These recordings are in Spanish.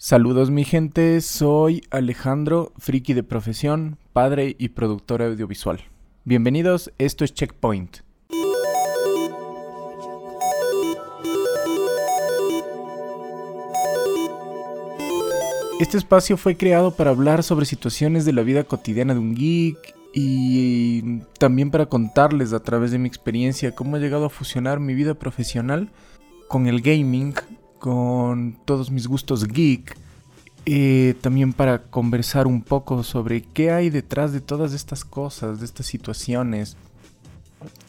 Saludos mi gente, soy Alejandro, friki de profesión, padre y productor audiovisual. Bienvenidos, esto es Checkpoint. Este espacio fue creado para hablar sobre situaciones de la vida cotidiana de un geek y también para contarles a través de mi experiencia cómo he llegado a fusionar mi vida profesional con el gaming con todos mis gustos geek. Eh, también para conversar un poco sobre qué hay detrás de todas estas cosas, de estas situaciones,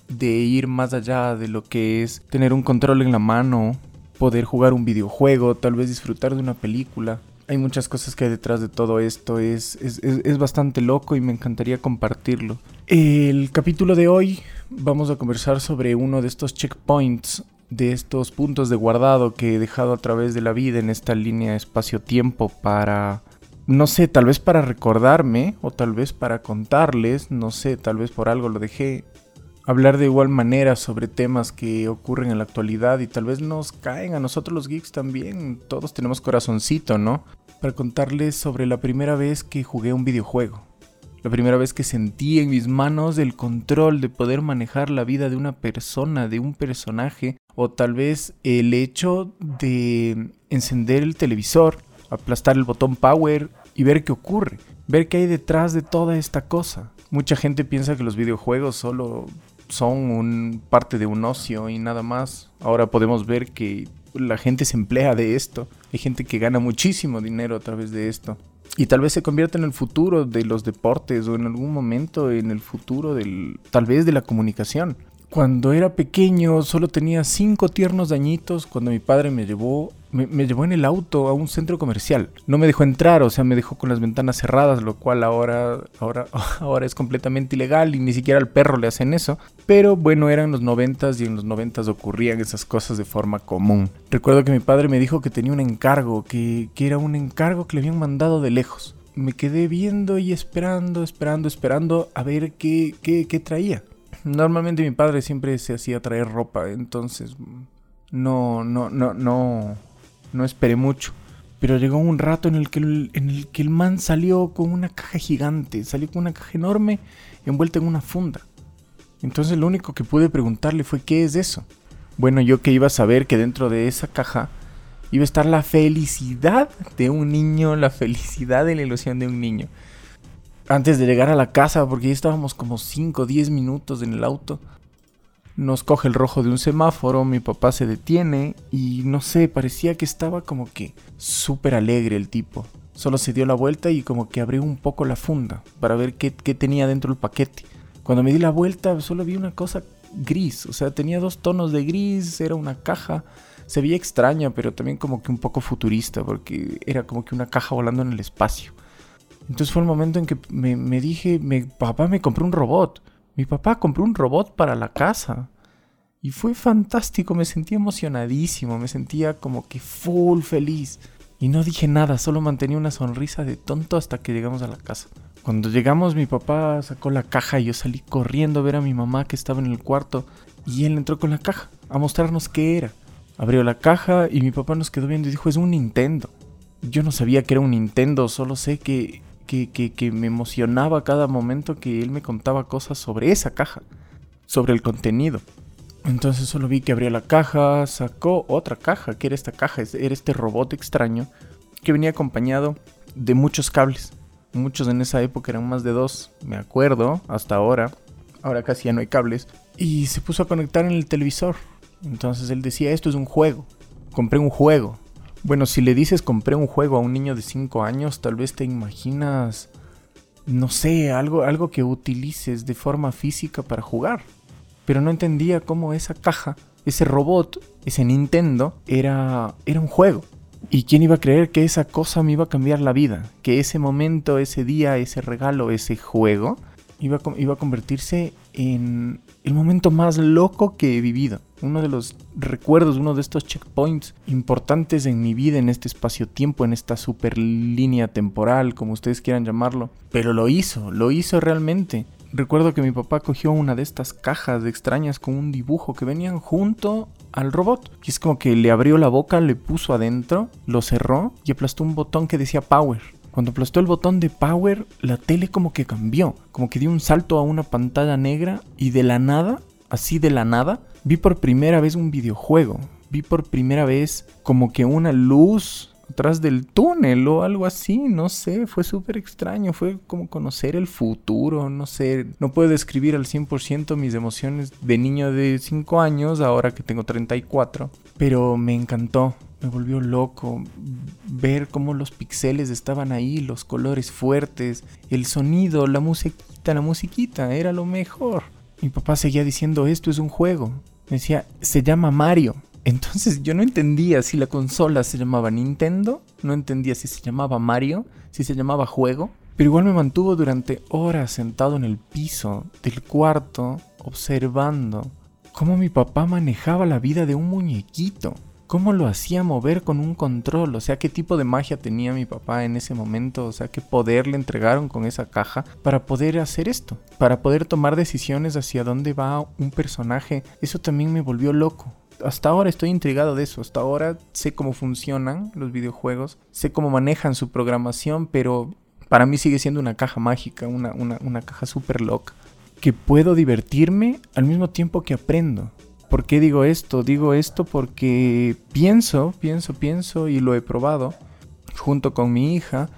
de ir más allá de lo que es tener un control en la mano, poder jugar un videojuego, tal vez disfrutar de una película. Hay muchas cosas que hay detrás de todo esto, es, es, es bastante loco y me encantaría compartirlo. El capítulo de hoy vamos a conversar sobre uno de estos checkpoints de estos puntos de guardado que he dejado a través de la vida en esta línea espacio-tiempo para, no sé, tal vez para recordarme o tal vez para contarles, no sé, tal vez por algo lo dejé, hablar de igual manera sobre temas que ocurren en la actualidad y tal vez nos caen a nosotros los geeks también, todos tenemos corazoncito, ¿no? Para contarles sobre la primera vez que jugué un videojuego. La primera vez que sentí en mis manos el control de poder manejar la vida de una persona, de un personaje, o tal vez el hecho de encender el televisor, aplastar el botón power y ver qué ocurre, ver qué hay detrás de toda esta cosa. Mucha gente piensa que los videojuegos solo son un parte de un ocio y nada más. Ahora podemos ver que la gente se emplea de esto. Hay gente que gana muchísimo dinero a través de esto. Y tal vez se convierta en el futuro de los deportes o en algún momento en el futuro del tal vez de la comunicación. Cuando era pequeño solo tenía cinco tiernos dañitos cuando mi padre me llevó, me, llevó en el auto a un centro comercial. No me dejó entrar, o sea, me dejó con las ventanas cerradas, lo cual ahora, ahora, ahora es completamente ilegal y ni siquiera al perro le hacen eso. Pero bueno, eran los noventas y en los noventas ocurrían esas cosas de forma común. Recuerdo que mi padre me dijo que tenía un encargo, que, que era un encargo que le habían mandado de lejos. Me quedé viendo y esperando, esperando, esperando a ver qué, qué, qué traía. Normalmente mi padre siempre se hacía traer ropa, entonces no, no, no, no, no esperé mucho. Pero llegó un rato en el, que el, en el que el man salió con una caja gigante, salió con una caja enorme envuelta en una funda. Entonces lo único que pude preguntarle fue ¿qué es eso? Bueno, yo que iba a saber que dentro de esa caja iba a estar la felicidad de un niño, la felicidad y la ilusión de un niño antes de llegar a la casa, porque ya estábamos como 5 o 10 minutos en el auto, nos coge el rojo de un semáforo, mi papá se detiene y no sé, parecía que estaba como que súper alegre el tipo. Solo se dio la vuelta y como que abrió un poco la funda para ver qué, qué tenía dentro el paquete. Cuando me di la vuelta solo vi una cosa gris, o sea, tenía dos tonos de gris, era una caja. Se veía extraña, pero también como que un poco futurista, porque era como que una caja volando en el espacio. Entonces fue el momento en que me, dije, mi papá me compró un robot. Mi papá compró un robot para la casa. Y fue fantástico, me sentía emocionadísimo, me sentía como que full feliz. Y no dije nada, solo mantenía una sonrisa de tonto hasta que llegamos a la casa. Cuando llegamos mi papá sacó la caja y yo salí corriendo a ver a mi mamá que estaba en el cuarto y él entró con la caja a mostrarnos qué era. Abrió la caja y mi papá nos quedó viendo y dijo es un Nintendo. Yo no sabía que era un Nintendo, solo sé que que, me emocionaba cada momento que él me contaba cosas sobre esa caja, sobre el contenido. Entonces solo vi que abría la caja, sacó otra caja, que era esta caja, era este robot extraño que venía acompañado de muchos cables. Muchos en esa época eran más de dos, me acuerdo, hasta ahora. Ahora casi ya no hay cables. Y se puso a conectar en el televisor. Entonces él decía, esto es un juego. Compré un juego. Bueno, si le dices compré un juego a un niño de 5 años, tal vez te imaginas, no sé, algo, algo que utilices de forma física para jugar. Pero no entendía cómo esa caja, ese robot, ese Nintendo, era, era un juego. ¿Y quién iba a creer que esa cosa me iba a cambiar la vida? Que ese momento, ese día, ese regalo, ese juego, iba a, convertirse en el momento más loco que he vivido. Uno de los recuerdos, uno de estos checkpoints importantes en mi vida, en este espacio-tiempo, en esta super línea temporal, como ustedes quieran llamarlo. Pero lo hizo, lo hizo realmente. Recuerdo que mi papá cogió una de estas cajas extrañas con un dibujo que venían junto al robot. Y es como que le abrió la boca, le puso adentro, lo cerró y aplastó un botón que decía Power. Cuando aplastó el botón de Power, la tele como que cambió, como que dio un salto a una pantalla negra y de la nada, así de la nada, vi por primera vez un videojuego. Vi por primera vez como que una luz atrás del túnel o algo así, no sé, fue súper extraño, fue como conocer el futuro, no sé, no puedo describir al 100% mis emociones de niño de 5 años, ahora que tengo 34, pero me encantó, me volvió loco ver cómo los pixeles estaban ahí, los colores fuertes, el sonido, la musiquita, la musiquita, era lo mejor. Mi papá seguía diciendo, esto es un juego. Me decía, se llama Mario. Entonces yo no entendía si la consola se llamaba Nintendo, no entendía si se llamaba Mario, si se llamaba juego, pero igual me mantuvo durante horas sentado en el piso del cuarto observando cómo mi papá manejaba la vida de un muñequito, cómo lo hacía mover con un control, o sea, qué tipo de magia tenía mi papá en ese momento, o sea, qué poder le entregaron con esa caja para poder hacer esto, para poder tomar decisiones hacia dónde va un personaje. Eso también me volvió loco hasta ahora estoy intrigado de eso. Hasta ahora sé cómo funcionan los videojuegos, sé cómo manejan su programación, pero para mí sigue siendo una caja mágica, una, una, caja súper loca. Que puedo divertirme al mismo tiempo que aprendo. ¿Por qué digo esto? Digo esto porque pienso, pienso, pienso y lo he probado junto con mi hija,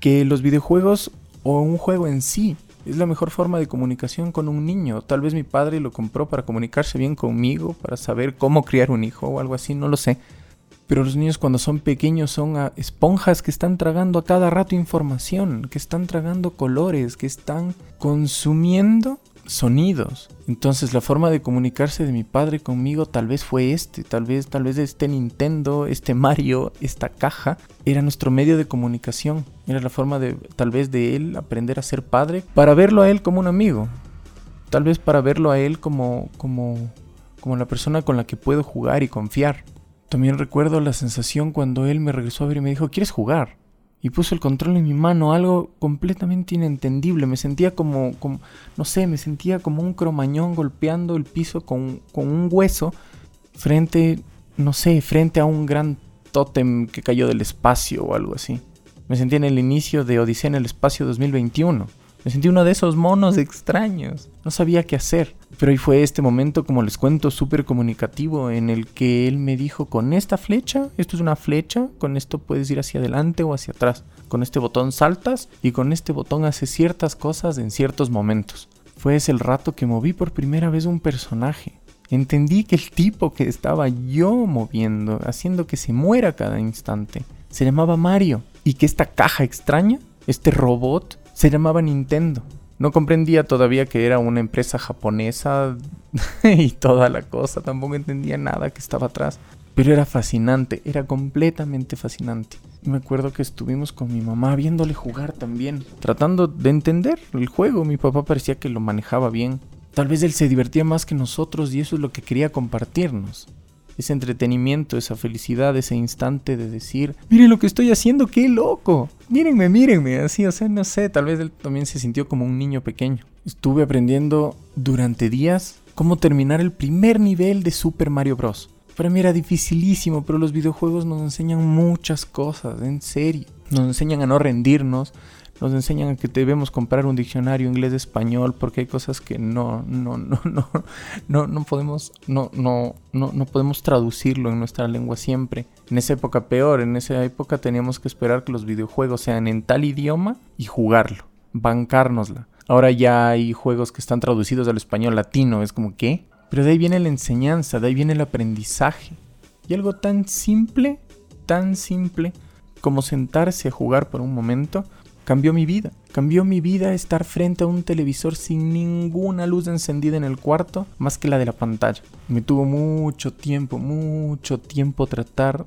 que los videojuegos o un juego en sí es la mejor forma de comunicación con un niño. Tal vez mi padre lo compró para comunicarse bien conmigo, para saber cómo criar un hijo o algo así, no lo sé. Pero los niños cuando son pequeños son esponjas que están tragando a cada rato información, que están tragando colores, que están consumiendo sonidos. Entonces la forma de comunicarse de mi padre conmigo tal vez fue este, tal vez tal vez este Nintendo, este Mario, esta caja era nuestro medio de comunicación, era la forma de tal vez de él aprender a ser padre para verlo a él como un amigo. Tal vez para verlo a él como como como la persona con la que puedo jugar y confiar. También recuerdo la sensación cuando él me regresó a ver y me dijo, "¿Quieres jugar?" Y puso el control en mi mano, algo completamente inentendible. Me sentía como, como no sé, me sentía como un cromañón golpeando el piso con, con un hueso frente, no sé, frente a un gran tótem que cayó del espacio o algo así. Me sentía en el inicio de Odisea en el espacio 2021. Me sentí uno de esos monos extraños. No sabía qué hacer. Pero ahí fue este momento, como les cuento, súper comunicativo en el que él me dijo, con esta flecha, esto es una flecha, con esto puedes ir hacia adelante o hacia atrás. Con este botón saltas y con este botón haces ciertas cosas en ciertos momentos. Fue ese el rato que moví por primera vez un personaje. Entendí que el tipo que estaba yo moviendo, haciendo que se muera cada instante, se llamaba Mario. Y que esta caja extraña, este robot, se llamaba Nintendo. No comprendía todavía que era una empresa japonesa y toda la cosa. Tampoco entendía nada que estaba atrás. Pero era fascinante, era completamente fascinante. Me acuerdo que estuvimos con mi mamá viéndole jugar también, tratando de entender el juego. Mi papá parecía que lo manejaba bien. Tal vez él se divertía más que nosotros y eso es lo que quería compartirnos ese entretenimiento, esa felicidad, ese instante de decir, miren lo que estoy haciendo, qué loco, mírenme, mírenme, así, o sea, no sé, tal vez él también se sintió como un niño pequeño. Estuve aprendiendo durante días cómo terminar el primer nivel de Super Mario Bros. Para mí era dificilísimo, pero los videojuegos nos enseñan muchas cosas, en serio. Nos enseñan a no rendirnos, nos enseñan que debemos comprar un diccionario inglés-español porque hay cosas que no, no, no, no, no, no podemos, no, no, no, no podemos traducirlo en nuestra lengua siempre. En esa época peor, en esa época teníamos que esperar que los videojuegos sean en tal idioma y jugarlo, bancárnosla. Ahora ya hay juegos que están traducidos al español latino, es como ¿qué? Pero de ahí viene la enseñanza, de ahí viene el aprendizaje. Y algo tan simple, tan simple como sentarse a jugar por un momento, cambió mi vida. Cambió mi vida estar frente a un televisor sin ninguna luz encendida en el cuarto más que la de la pantalla. Me tuvo mucho tiempo, mucho tiempo tratar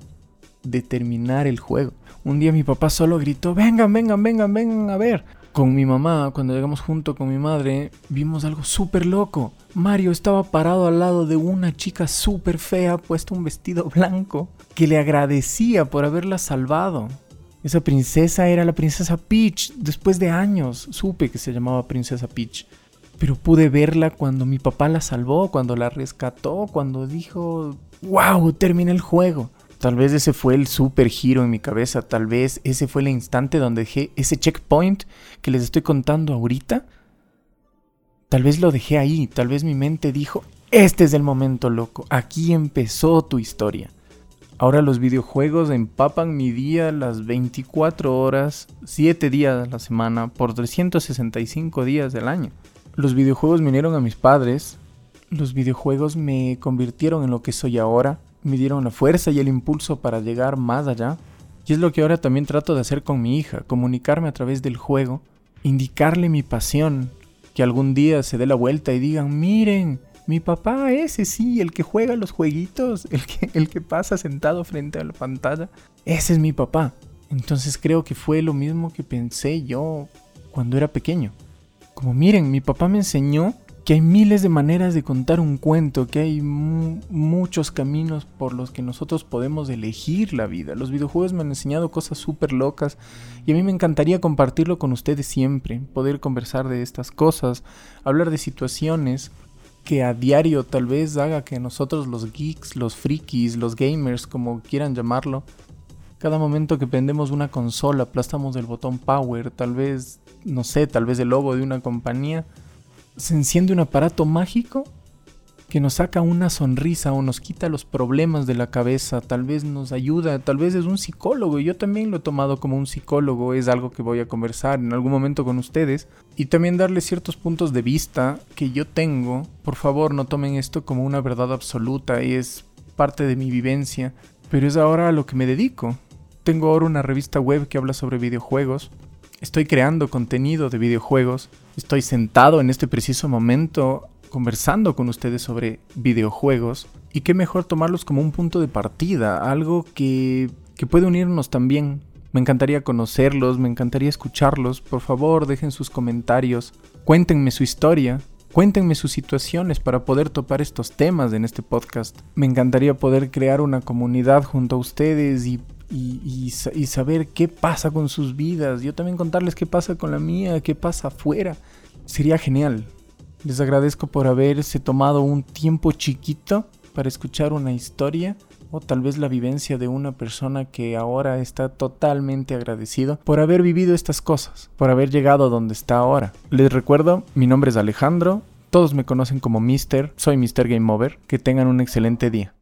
de terminar el juego. Un día mi papá solo gritó, vengan, vengan, vengan, vengan a ver. Con mi mamá, cuando llegamos junto con mi madre, vimos algo súper loco. Mario estaba parado al lado de una chica súper fea, puesta un vestido blanco, que le agradecía por haberla salvado. Esa princesa era la princesa Peach. Después de años supe que se llamaba princesa Peach. pero pude verla cuando mi papá la salvó, cuando la rescató, cuando dijo, wow, terminé el juego. Tal vez ese fue el super giro en mi cabeza, tal vez ese fue el instante donde dejé ese checkpoint que les estoy contando ahorita. Tal vez lo dejé ahí, tal vez mi mente dijo, este es el momento loco, aquí empezó tu historia. Ahora los videojuegos empapan mi día las 24 horas, 7 días a la semana, por 365 días del año. Los videojuegos me unieron a mis padres, los videojuegos me convirtieron en lo que soy ahora, me dieron la fuerza y el impulso para llegar más allá. Y es lo que ahora también trato de hacer con mi hija, comunicarme a través del juego, indicarle mi pasión, que algún día se dé la vuelta y digan, miren, mi papá ese sí, el que juega los jueguitos, el que, pasa sentado frente a la pantalla, ese es mi papá. Entonces creo que fue lo mismo que pensé yo cuando era pequeño. Como miren, mi papá me enseñó que hay miles de maneras de contar un cuento, que hay muchos caminos por los que nosotros podemos elegir la vida. Los videojuegos me han enseñado cosas súper locas y a mí me encantaría compartirlo con ustedes siempre, poder conversar de estas cosas, hablar de situaciones que a diario tal vez haga que nosotros los geeks, los frikis, los gamers, como quieran llamarlo, cada momento que prendemos una consola, aplastamos el botón power, tal vez no sé, tal vez el logo de una compañía, se enciende un aparato mágico que nos saca una sonrisa o nos quita los problemas de la cabeza, tal vez nos ayuda, tal vez es un psicólogo, y yo también lo he tomado como un psicólogo, es algo que voy a conversar en algún momento con ustedes, y también darles ciertos puntos de vista que yo tengo, por favor no tomen esto como una verdad absoluta, es parte de mi vivencia, pero es ahora a lo que me dedico. Tengo ahora una revista web que habla sobre videojuegos, Estoy creando contenido de videojuegos. Estoy sentado en este preciso momento conversando con ustedes sobre videojuegos. Y qué mejor tomarlos como un punto de partida, algo que, que puede unirnos también. Me encantaría conocerlos, me encantaría escucharlos. Por favor, dejen sus comentarios. Cuéntenme su historia. Cuéntenme sus situaciones para poder topar estos temas en este podcast. Me encantaría poder crear una comunidad junto a ustedes y y, saber qué pasa con sus vidas. Yo también contarles qué pasa con la mía, qué pasa afuera. Sería genial. Les agradezco por haberse tomado un tiempo chiquito para escuchar una historia o tal vez la vivencia de una persona que ahora está totalmente agradecido por haber vivido estas cosas, por haber llegado a donde está ahora. Les recuerdo, mi nombre es Alejandro, todos me conocen como Mister, soy Mister Game Over, que tengan un excelente día.